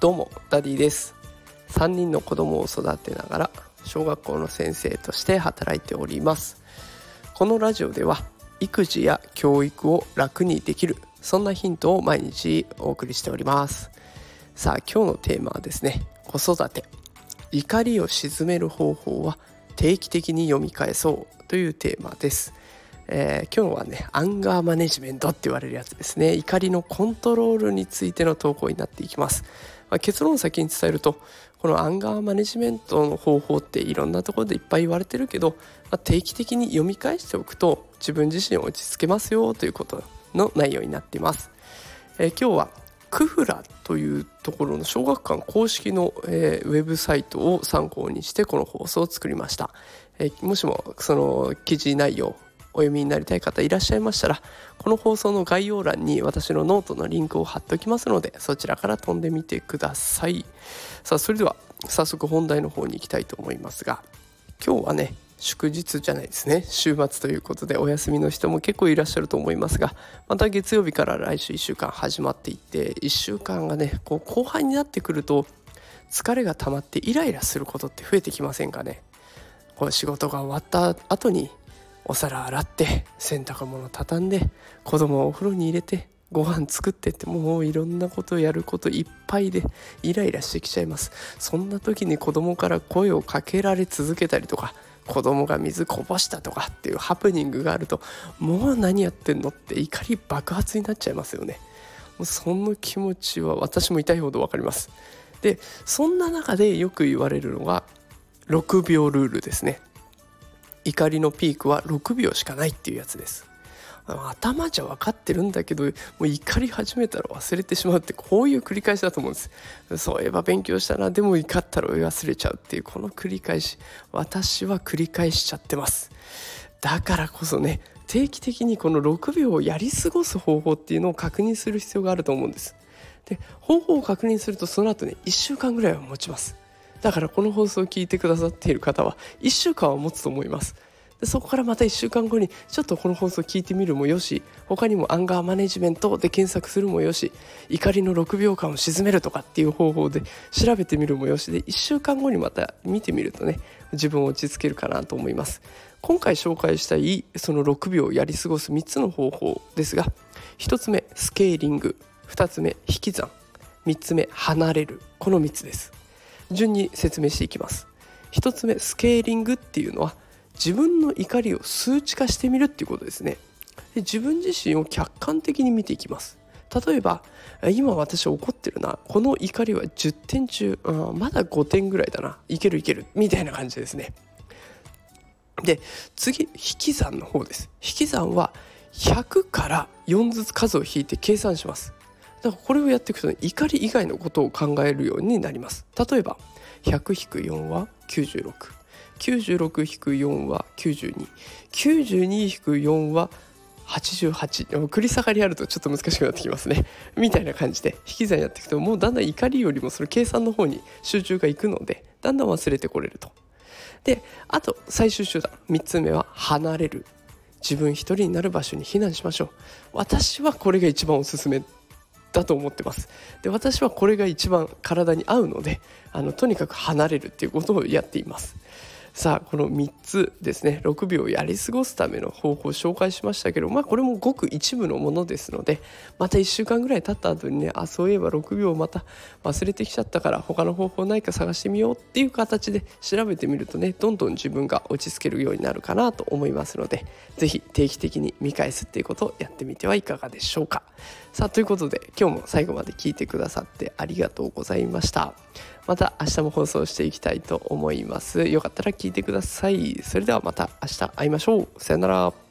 どうもダディです。3人の子供を育てながら小学校の先生として働いております。このラジオでは育児や教育を楽にできるそんなヒントを毎日お送りしております。さあ今日のテーマはですね子育て。怒りを鎮める方法は定期的に読み返そうというテーマです、えー、今日はねアンガーマネジメントって言われるやつですね。怒りのコントロールについての投稿になっていきます、まあ、結論を先に伝えるとこのアンガーマネジメントの方法っていろんなところでいっぱい言われてるけど、まあ、定期的に読み返しておくと自分自身を落ち着けますよということの内容になっています、えー、今日は kufura というところの小学館公式の、えー、ウェブサイトを参考にしてこの放送を作りました、えー、もしもその記事内容お読みになりたい方いらっしゃいましたらこの放送の概要欄に私のノートのリンクを貼っておきますのでそちらから飛んでみてください。さあそれでは早速本題の方に行きたいと思いますが今日はね祝日じゃないですね。週末ということでお休みの人も結構いらっしゃると思いますがまた月曜日から来週1週間始まっていって1週間がねこう後半になってくると疲れが溜まってイライラすることって増えてきませんかね？こう仕事が終わった後にお皿洗って洗濯物畳んで子供をお風呂に入れてご飯作ってってもういろんなことやることいっぱいでイライラしてきちゃいます。そんな時に子供から声をかけられ続けたりとか子供が水こぼしたとかっていうハプニングがあるともう何やってんのって怒り爆発になっちゃいますよね。もうその気持ちは私も痛いほど分かります。でそんな中でよく言われるのが6秒ルールですね。怒りのピークは6秒しかないっていうやつです。頭じゃ分かってるんだけどもう怒り始めたら忘れてしまうってこういう繰り返しだと思うんです。そういえば勉強したなでも怒ったら忘れちゃうっていうこの繰り返し私は繰り返しちゃってます。だからこそね定期的にこの6秒をやり過ごす方法っていうのを確認する必要があると思うんです。で方法を確認するとその後ね1週間ぐらいは持ちます。だからこの放送を聞いてくださっている方は1週間は持つと思います。でそこからまた1週間後にちょっとこの放送聞いてみるもよし他にもアンガーマネジメントで検索するもよし怒りの6秒間を鎮めるとかっていう方法で調べてみるもよし。で1週間後にまた見てみるとね自分を落ち着けるかなと思います。今回紹介したいその6秒をやり過ごす3つの方法ですが1つ目スケーリング。2つ目引き算。3つ目離れる。この3つです。順に説明していきます。1つ目スケーリングっていうのは自分の怒りを数値化してみるっていうことですね。で自分自身を客観的に見ていきます。例えば今私怒ってるなこの怒りは10点中、うん、まだ5点ぐらいだないけるいけるみたいな感じですね。で次引き算の方です。引き算は100から4ずつ数を引いて計算します。だからこれをやっていくと、怒り以外のことを考えるようになります。例えば100-4は96 96-4は92 92-4は88繰り下がりあるとちょっと難しくなってきますね。みたいな感じで引き算やっていくともうだんだん怒りよりもその計算の方に集中がいくのでだんだん忘れてこれると。であと最終手段。3つ目は離れる。自分一人になる場所に避難しましょう。私はこれが一番おすすめ。だと思ってます。で私はこれが一番体に合うのであのとにかく離れるっていうことをやっています。さあこの3つですね6秒やり過ごすための方法を紹介しましたけどまあこれもごく一部のものですのでまた1週間ぐらい経った後にねあそういえば6秒また忘れてきちゃったから他の方法ないか探してみようっていう形で調べてみるとねどんどん自分が落ち着けるようになるかなと思いますので是非定期的に見返すっていうことをやってみてはいかがでしょうか。さあということで今日も最後まで聞いてくださってありがとうございました。また明日も放送していきたいと思います。よかったら聞いてください。それではまた明日会いましょう。さよなら。